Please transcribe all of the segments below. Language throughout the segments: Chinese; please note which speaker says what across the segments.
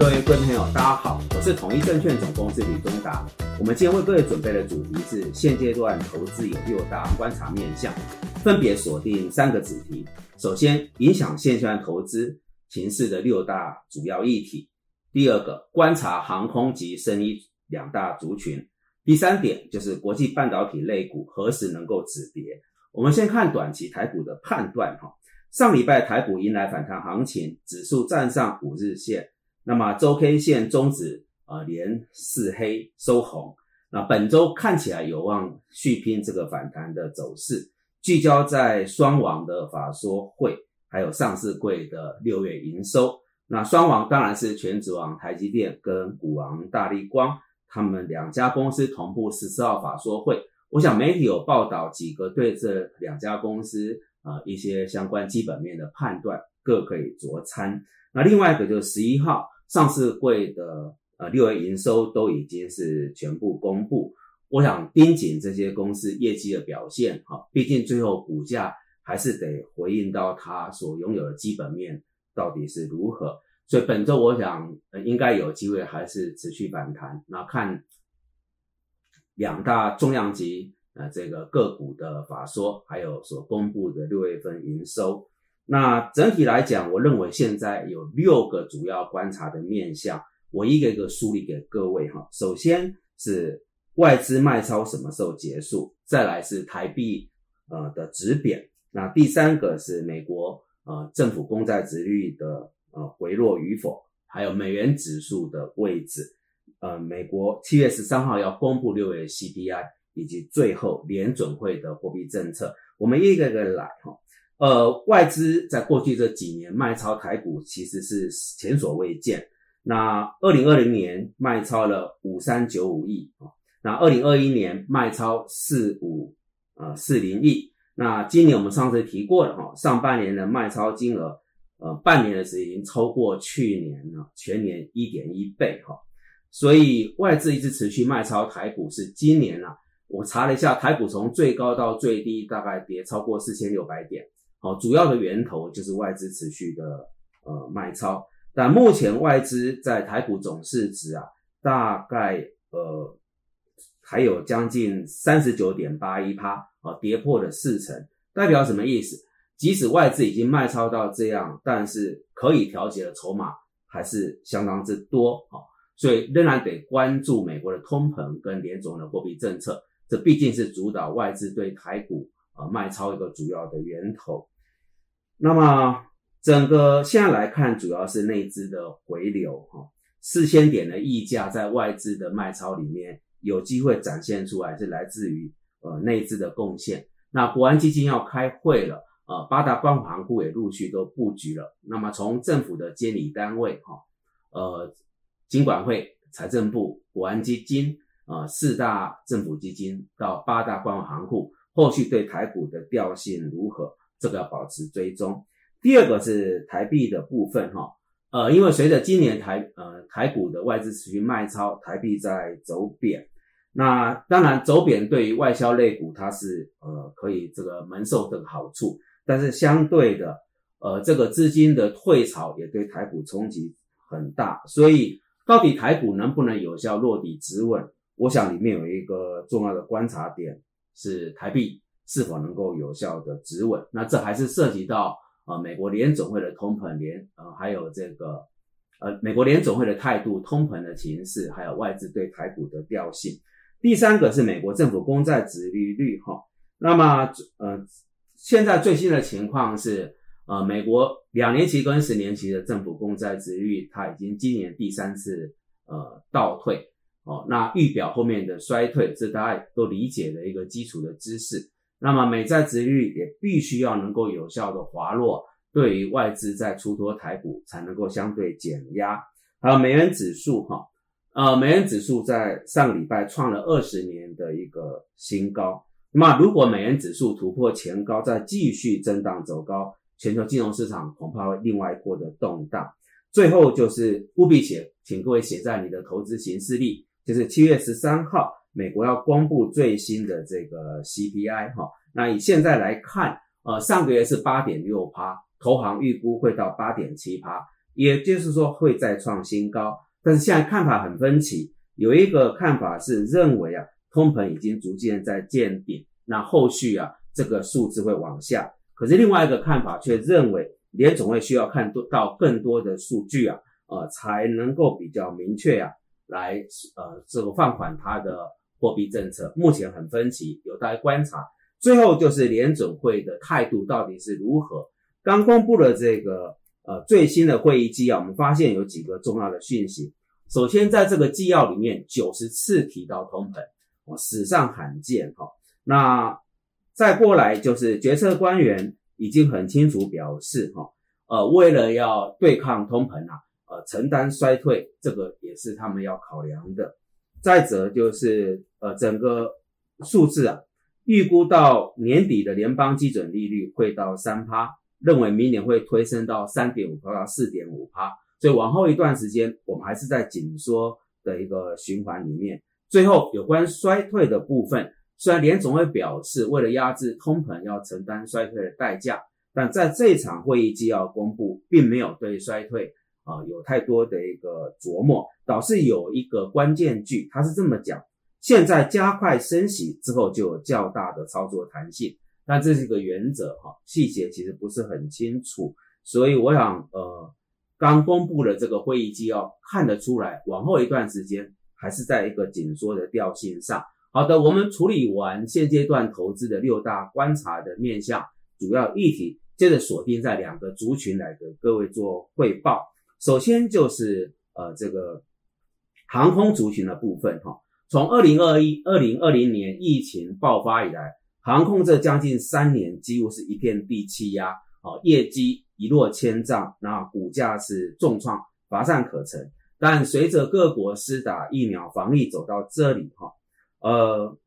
Speaker 1: 各位观众朋友，大家好，我是统一证券总公司李忠达。我们今天为各位准备的主题是现阶段投资有六大观察面向，分别锁定三个主题。首先，影响现阶段投资形势的六大主要议题；第二个，观察航空及生意两大族群；第三点就是国际半导体类股何时能够止跌。我们先看短期台股的判断哈。上礼拜台股迎来反弹行情，指数站上五日线，那么周 K 线终止啊连四黑收红，那本周看起来有望续拼这个反弹的走势，聚焦在双王的法说会，还有上市柜的六月营收。那双王当然是全指王台积电跟股王大力光，他们两家公司同步十四号法说会。我想媒体有报道几个对这两家公司。啊，一些相关基本面的判断各可以酌参。那另外一个就是十一号上市会的呃六月营收都已经是全部公布，我想盯紧这些公司业绩的表现哈，毕竟最后股价还是得回应到它所拥有的基本面到底是如何。所以本周我想应该有机会还是持续反弹。那看两大重量级。呃，这个个股的法说，还有所公布的六月份营收，那整体来讲，我认为现在有六个主要观察的面向，我一个一个梳理给各位哈。首先是外资卖超什么时候结束，再来是台币呃的止贬，那第三个是美国呃政府公债殖率的呃回落与否，还有美元指数的位置。呃，美国七月十三号要公布六月 CPI。以及最后联准会的货币政策，我们一个一个来哈。呃，外资在过去这几年卖超台股其实是前所未见。那二零二零年卖超了五三九五亿啊，那二零二一年卖超四五呃四零亿。那今年我们上次提过了哈，上半年的卖超金额，呃，半年的时间已经超过去年了全年一点一倍哈。所以外资一直持续卖超台股是今年啊。我查了一下，台股从最高到最低大概跌超过四千六百点，好，主要的源头就是外资持续的呃卖超，但目前外资在台股总市值啊，大概呃还有将近三十九点八一趴，啊，跌破了四成，代表什么意思？即使外资已经卖超到这样，但是可以调节的筹码还是相当之多，啊，所以仍然得关注美国的通膨跟联总的货币政策。这毕竟是主导外资对台股啊卖超一个主要的源头。那么整个现在来看，主要是内资的回流哈，四千点的溢价在外资的卖超里面有机会展现出来，是来自于呃内资的贡献。那国安基金要开会了，呃八大关行股也陆续都布局了。那么从政府的监理单位哈，呃金管会、财政部、国安基金。啊，四大政府基金到八大官行库，后续对台股的调性如何？这个要保持追踪。第二个是台币的部分，哈，呃，因为随着今年台呃台股的外资持续卖超，台币在走贬。那当然走贬对于外销类股它是呃可以这个蒙受的好处，但是相对的，呃，这个资金的退潮也对台股冲击很大。所以到底台股能不能有效落底止稳？我想里面有一个重要的观察点是台币是否能够有效的止稳，那这还是涉及到呃美国联总会的通膨联呃还有这个呃美国联总会的态度、通膨的形势，还有外资对台股的调性。第三个是美国政府公债殖利率哈，那么呃现在最新的情况是呃美国两年期跟十年期的政府公债殖率，它已经今年第三次呃倒退。哦，那预表后面的衰退，这大家都理解的一个基础的知识。那么美债值率也必须要能够有效的滑落，对于外资在出脱台股才能够相对减压。还有美元指数，哈，呃，美元指数在上个礼拜创了二十年的一个新高。那么如果美元指数突破前高，再继续震荡走高，全球金融市场恐怕会另外一波的动荡。最后就是务必写，请各位写在你的投资行事历。就是七月十三号，美国要公布最新的这个 CPI 哈，那以现在来看，呃，上个月是八点六趴，投行预估会到八点七趴，也就是说会再创新高。但是现在看法很分歧，有一个看法是认为啊，通膨已经逐渐在见顶，那后续啊这个数字会往下。可是另外一个看法却认为，联总会需要看多到更多的数据啊，呃，才能够比较明确啊，来呃这个放缓它的货币政策。目前很分歧，有待观察。最后就是联准会的态度到底是如何？刚公布了这个呃最新的会议纪要，我们发现有几个重要的讯息。首先，在这个纪要里面，九十次提到通膨，哦，史上罕见哈。那再过来就是决策官员已经很清楚表示哈，呃，为了要对抗通膨啊，呃，承担衰退，这个也是他们要考量的。再者就是呃整个数字啊。预估到年底的联邦基准利率会到三趴，认为明年会推升到三点五趴到四点五趴，所以往后一段时间我们还是在紧缩的一个循环里面。最后有关衰退的部分，虽然联总会表示为了压制通膨要承担衰退的代价，但在这场会议纪要公布，并没有对衰退啊有太多的一个琢磨，倒是有一个关键句，他是这么讲。现在加快升息之后，就有较大的操作弹性，但这是一个原则哈，细节其实不是很清楚，所以我想，呃，刚公布的这个会议纪要看得出来，往后一段时间还是在一个紧缩的调性上。好的，我们处理完现阶段投资的六大观察的面向主要议题，接着锁定在两个族群来给各位做汇报。首先就是呃这个航空族群的部分哈。从二零二一、二零二零年疫情爆发以来，航空这将近三年几乎是一片地气压，哦，业绩一落千丈，那股价是重创，乏善可陈。但随着各国施打疫苗防疫走到这里，哈，呃，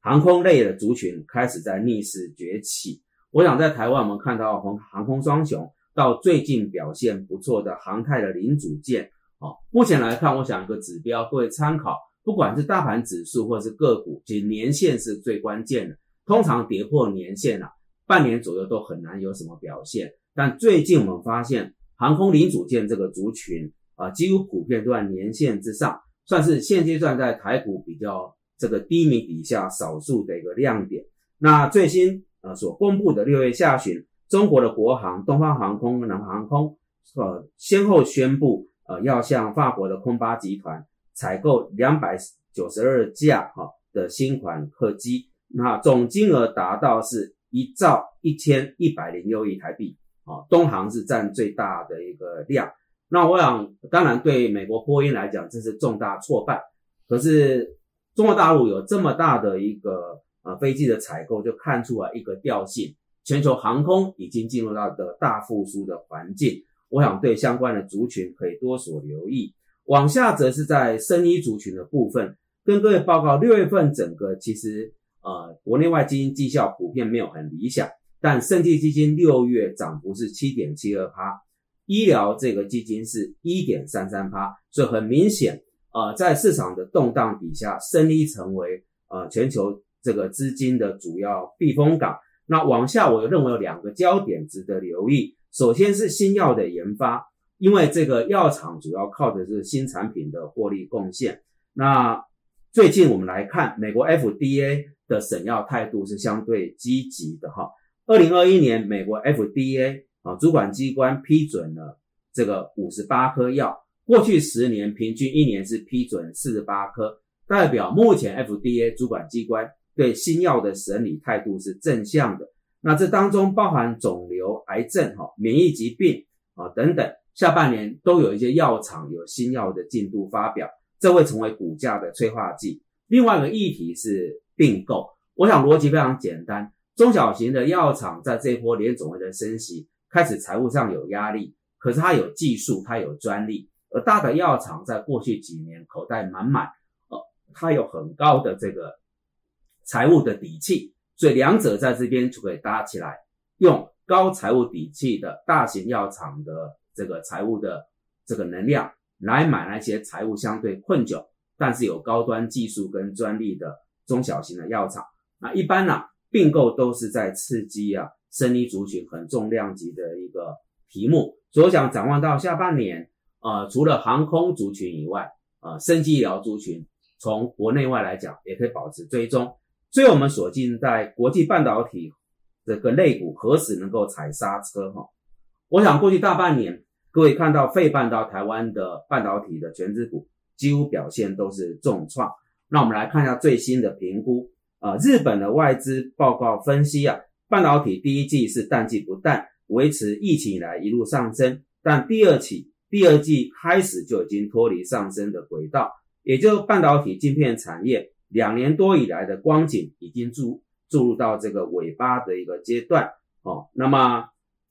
Speaker 1: 航空类的族群开始在逆势崛起。我想在台湾，我们看到航航空双雄，到最近表现不错的航太的零组件，哦，目前来看，我想一个指标各位参考。不管是大盘指数或是个股，其实年限是最关键的。通常跌破年限啊，半年左右都很难有什么表现。但最近我们发现，航空零组件这个族群啊，几乎普遍都在年线之上，算是现阶段在台股比较这个低迷底下少数的一个亮点。那最新呃所公布的六月下旬，中国的国航、东方航空、南航空呃先后宣布呃要向法国的空巴集团。采购两百九十二架哈的新款客机，那总金额达到是一兆一千一百零六亿台币啊，东航是占最大的一个量。那我想，当然对美国波音来讲，这是重大挫败。可是中国大陆有这么大的一个呃飞机的采购，就看出来一个调性，全球航空已经进入到的大复苏的环境。我想对相关的族群可以多所留意。往下则是在生医族群的部分，跟各位报告，六月份整个其实呃国内外基金绩效普遍没有很理想，但生技基金六月涨幅是七点七二趴，医疗这个基金是一点三三趴，所以很明显，呃在市场的动荡底下，生医成为呃全球这个资金的主要避风港。那往下我认为有两个焦点值得留意，首先是新药的研发。因为这个药厂主要靠的是新产品的获利贡献。那最近我们来看，美国 FDA 的审药态度是相对积极的哈。二零二一年，美国 FDA 啊主管机关批准了这个五十八颗药，过去十年平均一年是批准四十八颗，代表目前 FDA 主管机关对新药的审理态度是正向的。那这当中包含肿瘤、癌症、哈免疫疾病啊等等。下半年都有一些药厂有新药的进度发表，这会成为股价的催化剂。另外一个议题是并购，我想逻辑非常简单，中小型的药厂在这一波联总会的升息开始财务上有压力，可是它有技术，它有专利，而大的药厂在过去几年口袋满满，呃，它有很高的这个财务的底气，所以两者在这边就可以搭起来，用高财务底气的大型药厂的。这个财务的这个能量来买那些财务相对困窘，但是有高端技术跟专利的中小型的药厂。那一般呢，并购都是在刺激啊，生理族群很重量级的一个题目，所以我想展望到下半年，呃，除了航空族群以外，呃，生技医疗族群，从国内外来讲，也可以保持追踪。所以我们锁定在国际半导体这个类股何时能够踩刹车？哈，我想过去大半年，各位看到费半到台湾的半导体的全资股几乎表现都是重创。那我们来看一下最新的评估，呃，日本的外资报告分析啊，半导体第一季是淡季不淡，维持疫情以来一路上升，但第二期第二季开始就已经脱离上升的轨道，也就半导体晶片产业。两年多以来的光景已经注注入到这个尾巴的一个阶段哦。那么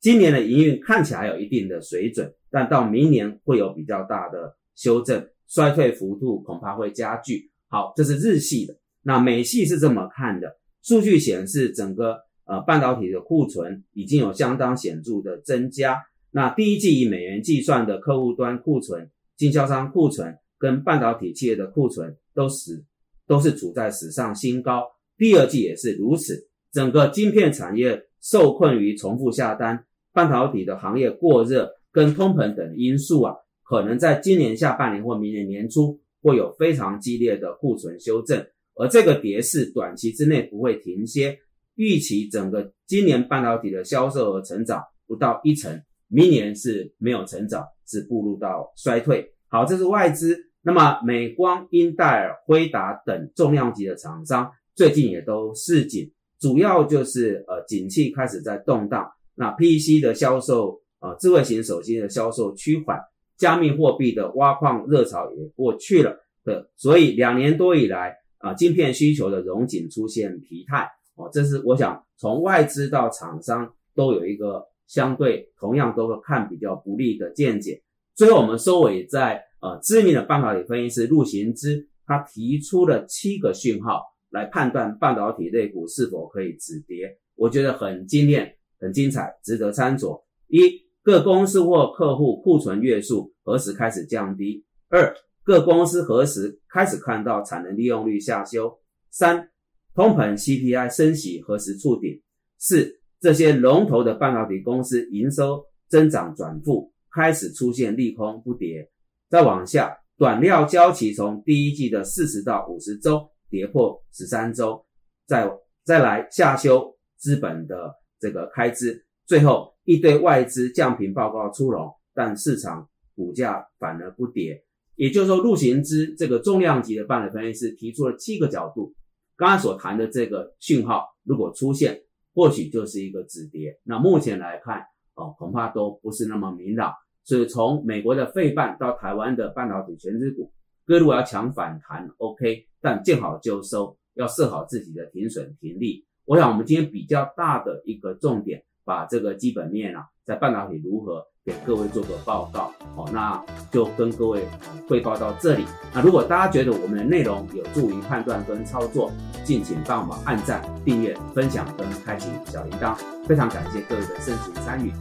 Speaker 1: 今年的营运看起来有一定的水准，但到明年会有比较大的修正，衰退幅度恐怕会加剧。好，这是日系的。那美系是这么看的？数据显示，整个呃半导体的库存已经有相当显著的增加。那第一季以美元计算的客户端库存、经销商库存跟半导体企业的库存都使都是处在史上新高，第二季也是如此。整个晶片产业受困于重复下单、半导体的行业过热跟通膨等因素啊，可能在今年下半年或明年年初会有非常激烈的库存修正，而这个跌势短期之内不会停歇。预期整个今年半导体的销售额成长不到一成，明年是没有成长，是步入到衰退。好，这是外资。那么，美光、英戴尔、辉达等重量级的厂商最近也都示警，主要就是呃，景气开始在动荡。那 PC 的销售，呃，智慧型手机的销售趋缓，加密货币的挖矿热潮也过去了的，所以两年多以来啊，晶片需求的融景出现疲态哦，这是我想从外资到厂商都有一个相对同样都会看比较不利的见解。最后，我们收尾在。呃，知名的半导体分析师陆行之，他提出了七个讯号来判断半导体类股是否可以止跌，我觉得很精炼、很精彩，值得参酌。一、各公司或客户库存月数何时开始降低？二、各公司何时开始看到产能利用率下修？三、通膨 CPI 升息何时触顶？四、这些龙头的半导体公司营收增长转负，开始出现利空不跌。再往下，短料交期从第一季的四十到五十周跌破十三周，再再来下修资本的这个开支，最后一堆外资降频报告出笼，但市场股价反而不跌。也就是说，陆行之这个重量级的半导体分析师提出了七个角度，刚刚所谈的这个讯号如果出现，或许就是一个止跌。那目前来看，哦，恐怕都不是那么明朗。所以从美国的费半到台湾的半导体全资股，各路要抢反弹，OK，但见好就收，要设好自己的停损停利。我想我们今天比较大的一个重点，把这个基本面啊，在半导体如何给各位做个报告，好，那就跟各位汇报到这里。那如果大家觉得我们的内容有助于判断跟操作，敬请帮忙按赞、订阅、分享跟开启小铃铛。非常感谢各位的深情参与。